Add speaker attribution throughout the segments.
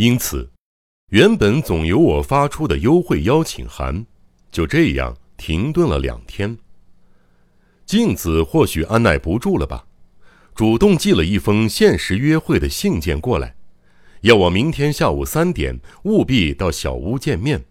Speaker 1: 因此，原本总由我发出的优惠邀请函，就这样停顿了两天。静子或许按耐不住了吧，主动寄了一封限时约会的信件过来，要我明天下午三点务必到小屋见面。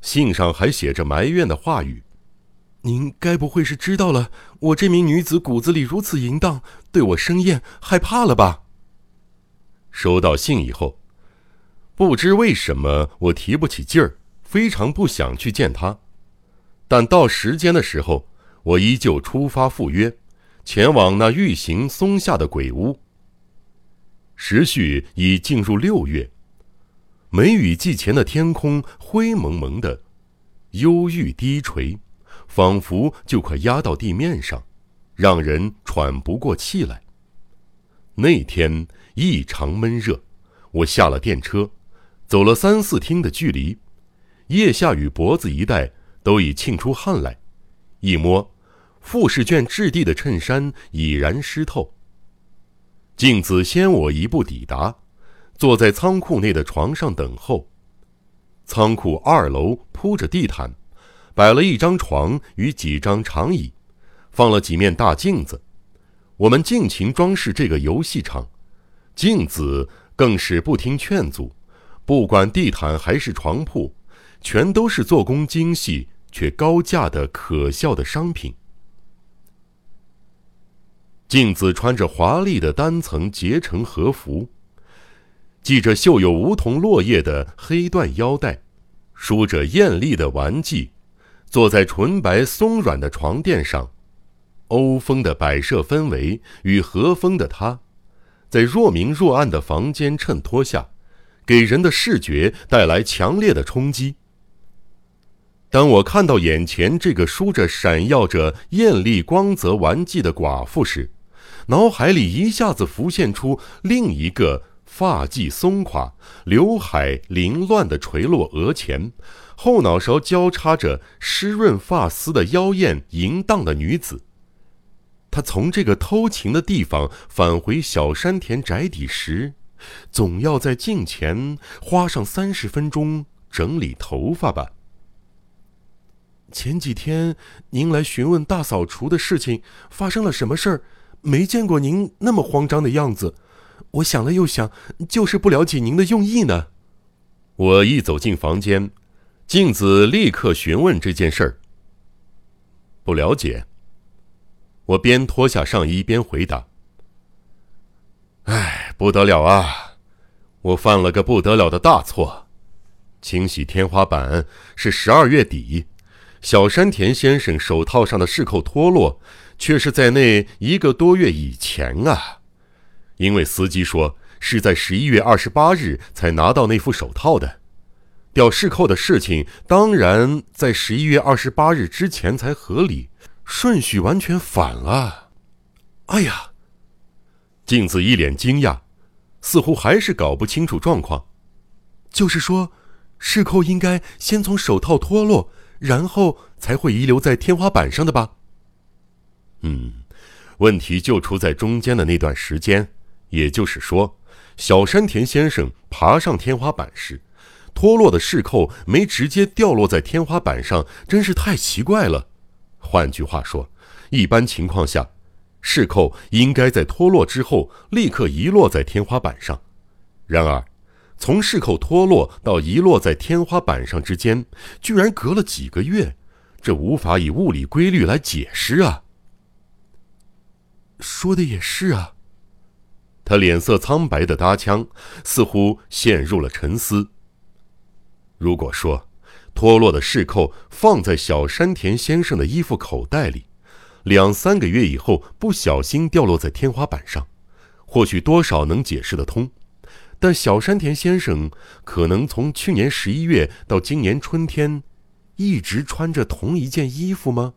Speaker 1: 信上还写着埋怨的话语：“
Speaker 2: 您该不会是知道了我这名女子骨子里如此淫荡，对我生厌，害怕了吧？”
Speaker 1: 收到信以后，不知为什么我提不起劲儿，非常不想去见他。但到时间的时候，我依旧出发赴约，前往那欲行松下的鬼屋。时序已进入六月，梅雨季前的天空灰蒙蒙的，忧郁低垂，仿佛就快压到地面上，让人喘不过气来。那天异常闷热，我下了电车，走了三四厅的距离，腋下与脖子一带都已沁出汗来，一摸。复试卷质地的衬衫已然湿透。静子先我一步抵达，坐在仓库内的床上等候。仓库二楼铺着地毯，摆了一张床与几张长椅，放了几面大镜子。我们尽情装饰这个游戏场。静子更是不听劝阻，不管地毯还是床铺，全都是做工精细却高价的可笑的商品。镜子穿着华丽的单层结成和服，系着绣有梧桐落叶的黑缎腰带，梳着艳丽的丸髻，坐在纯白松软的床垫上。欧风的摆设氛围与和风的她，在若明若暗的房间衬托下，给人的视觉带来强烈的冲击。当我看到眼前这个梳着闪耀着艳丽光泽玩髻的寡妇时，脑海里一下子浮现出另一个发髻松垮、刘海凌乱的垂落额前，后脑勺交叉着湿润发丝的妖艳淫荡的女子。她从这个偷情的地方返回小山田宅邸时，总要在镜前花上三十分钟整理头发吧？前几天您来询问大扫除的事情，发生了什么事儿？没见过您那么慌张的样子，我想了又想，就是不了解您的用意呢。我一走进房间，镜子立刻询问这件事儿。不了解。我边脱下上衣边回答：“哎，不得了啊！我犯了个不得了的大错。清洗天花板是十二月底，小山田先生手套上的饰扣脱落。”却是在那一个多月以前啊，因为司机说是在十一月二十八日才拿到那副手套的，掉饰扣的事情当然在十一月二十八日之前才合理，顺序完全反了。哎呀，镜子一脸惊讶，似乎还是搞不清楚状况。就是说，饰扣应该先从手套脱落，然后才会遗留在天花板上的吧？嗯，问题就出在中间的那段时间，也就是说，小山田先生爬上天花板时，脱落的饰扣没直接掉落在天花板上，真是太奇怪了。换句话说，一般情况下，饰扣应该在脱落之后立刻遗落在天花板上。然而，从饰扣脱落到遗落在天花板上之间，居然隔了几个月，这无法以物理规律来解释啊！说的也是啊。他脸色苍白的搭腔，似乎陷入了沉思。如果说脱落的饰扣放在小山田先生的衣服口袋里，两三个月以后不小心掉落在天花板上，或许多少能解释得通。但小山田先生可能从去年十一月到今年春天，一直穿着同一件衣服吗？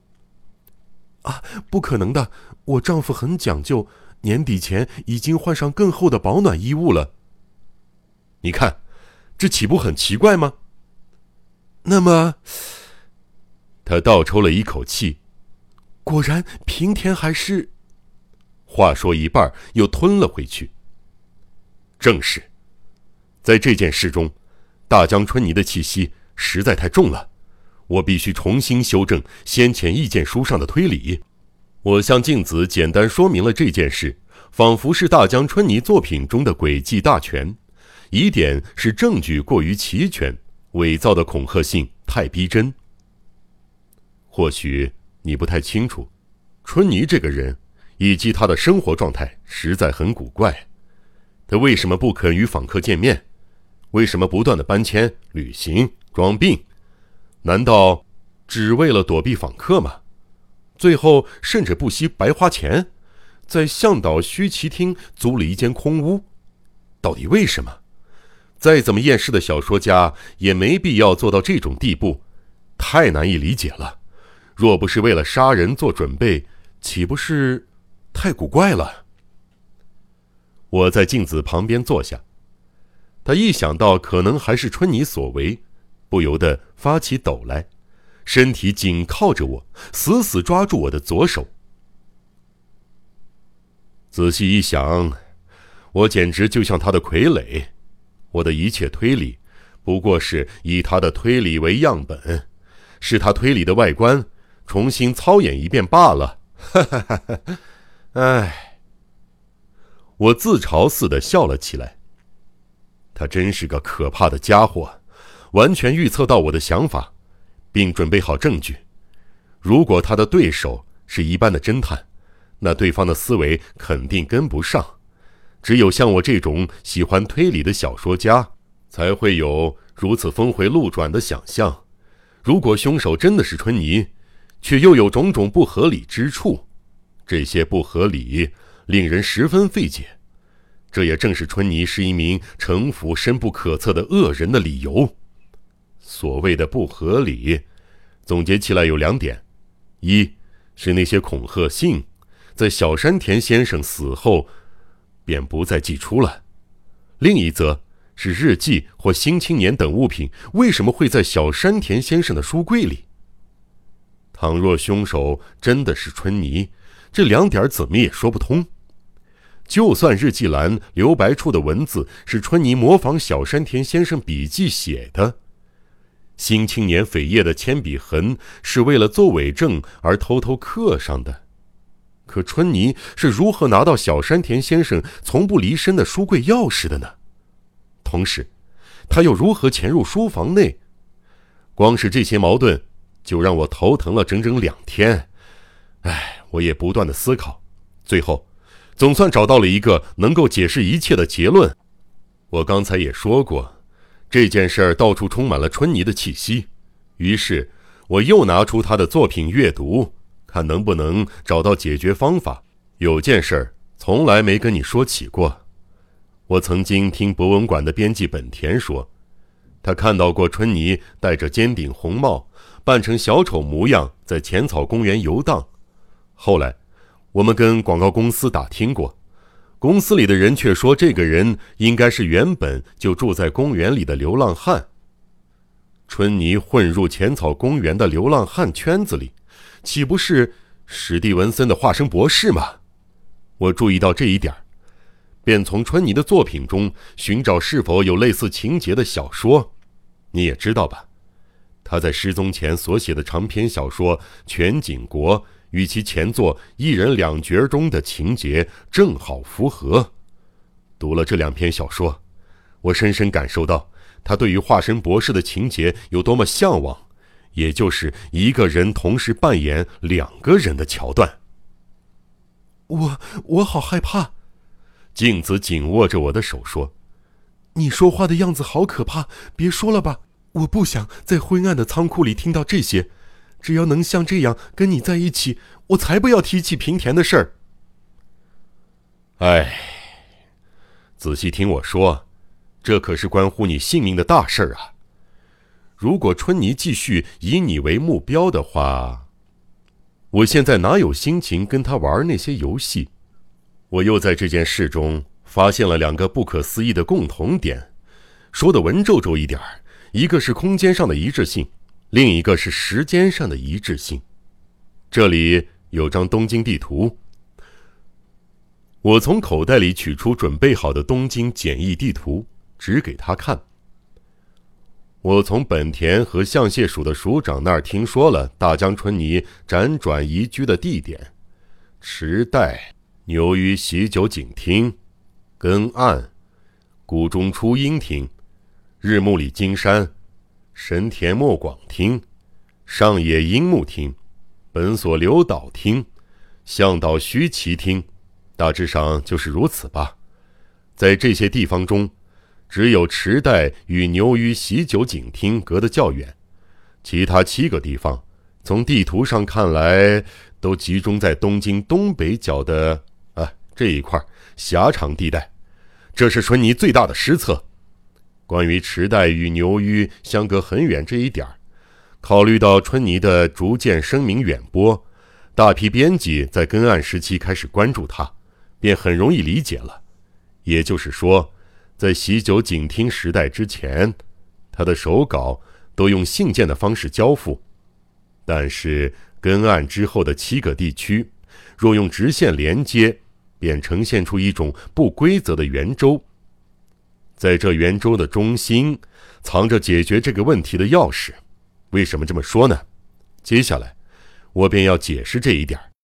Speaker 1: 啊，不可能的！我丈夫很讲究，年底前已经换上更厚的保暖衣物了。你看，这岂不很奇怪吗？那么，他倒抽了一口气，果然平田还是……话说一半又吞了回去。正是，在这件事中，大江春泥的气息实在太重了，我必须重新修正先前意见书上的推理。我向镜子简单说明了这件事，仿佛是大江春泥作品中的诡计大全。疑点是证据过于齐全，伪造的恐吓性太逼真。或许你不太清楚，春泥这个人以及他的生活状态实在很古怪。他为什么不肯与访客见面？为什么不断的搬迁、旅行、装病？难道只为了躲避访客吗？最后甚至不惜白花钱，在向导虚旗厅租了一间空屋。到底为什么？再怎么厌世的小说家也没必要做到这种地步，太难以理解了。若不是为了杀人做准备，岂不是太古怪了？我在镜子旁边坐下，他一想到可能还是春泥所为，不由得发起抖来，身体紧靠着我，死死抓住我的左手。仔细一想，我简直就像他的傀儡。我的一切推理，不过是以他的推理为样本，是他推理的外观重新操演一遍罢了。哈哈哈哈！哎，我自嘲似的笑了起来。他真是个可怕的家伙，完全预测到我的想法，并准备好证据。如果他的对手是一般的侦探，那对方的思维肯定跟不上。只有像我这种喜欢推理的小说家，才会有如此峰回路转的想象。如果凶手真的是春泥，却又有种种不合理之处，这些不合理令人十分费解。这也正是春泥是一名城府深不可测的恶人的理由。所谓的不合理，总结起来有两点：一是那些恐吓信，在小山田先生死后。便不再寄出了。另一则，是日记或《新青年》等物品为什么会在小山田先生的书柜里？倘若凶手真的是春泥，这两点怎么也说不通。就算日记栏留白处的文字是春泥模仿小山田先生笔记写的，《新青年》扉页的铅笔痕是为了作伪证而偷偷刻上的。可春泥是如何拿到小山田先生从不离身的书柜钥匙的呢？同时，他又如何潜入书房内？光是这些矛盾，就让我头疼了整整两天。唉，我也不断的思考，最后，总算找到了一个能够解释一切的结论。我刚才也说过，这件事儿到处充满了春泥的气息。于是，我又拿出他的作品阅读。看能不能找到解决方法。有件事儿从来没跟你说起过。我曾经听博文馆的编辑本田说，他看到过春泥戴着尖顶红帽，扮成小丑模样在浅草公园游荡。后来，我们跟广告公司打听过，公司里的人却说这个人应该是原本就住在公园里的流浪汉。春泥混入浅草公园的流浪汉圈子里。岂不是史蒂文森的化身博士吗？我注意到这一点，便从春泥的作品中寻找是否有类似情节的小说。你也知道吧？他在失踪前所写的长篇小说《全景国》与其前作《一人两角》中的情节正好符合。读了这两篇小说，我深深感受到他对于化身博士的情节有多么向往。也就是一个人同时扮演两个人的桥段。
Speaker 2: 我我好害怕。
Speaker 1: 镜子紧握着我的手说：“
Speaker 2: 你说话的样子好可怕，别说了吧。我不想在灰暗的仓库里听到这些。只要能像这样跟你在一起，我才不要提起平田的事儿。”
Speaker 1: 哎，仔细听我说，这可是关乎你性命的大事儿啊！如果春妮继续以你为目标的话，我现在哪有心情跟他玩那些游戏？我又在这件事中发现了两个不可思议的共同点，说的文绉绉一点儿，一个是空间上的一致性，另一个是时间上的一致性。这里有张东京地图，我从口袋里取出准备好的东京简易地图，指给他看。我从本田和象蟹署的署长那儿听说了大江春泥辗转移居的地点：池袋、牛鱼喜酒景厅、根岸、谷中初音厅、日暮里金山、神田墨广厅、上野樱木厅、本所留岛厅、向岛须崎厅，大致上就是如此吧。在这些地方中。只有池袋与牛鱼喜酒井厅隔得较远，其他七个地方从地图上看来都集中在东京东北角的啊这一块狭长地带。这是春泥最大的失策。关于池袋与牛鱼相隔很远这一点儿考虑到春泥的逐渐声名远播，大批编辑在根岸时期开始关注他，便很容易理解了。也就是说。在喜酒警听时代之前，他的手稿都用信件的方式交付。但是根案之后的七个地区，若用直线连接，便呈现出一种不规则的圆周。在这圆周的中心，藏着解决这个问题的钥匙。为什么这么说呢？接下来，我便要解释这一点。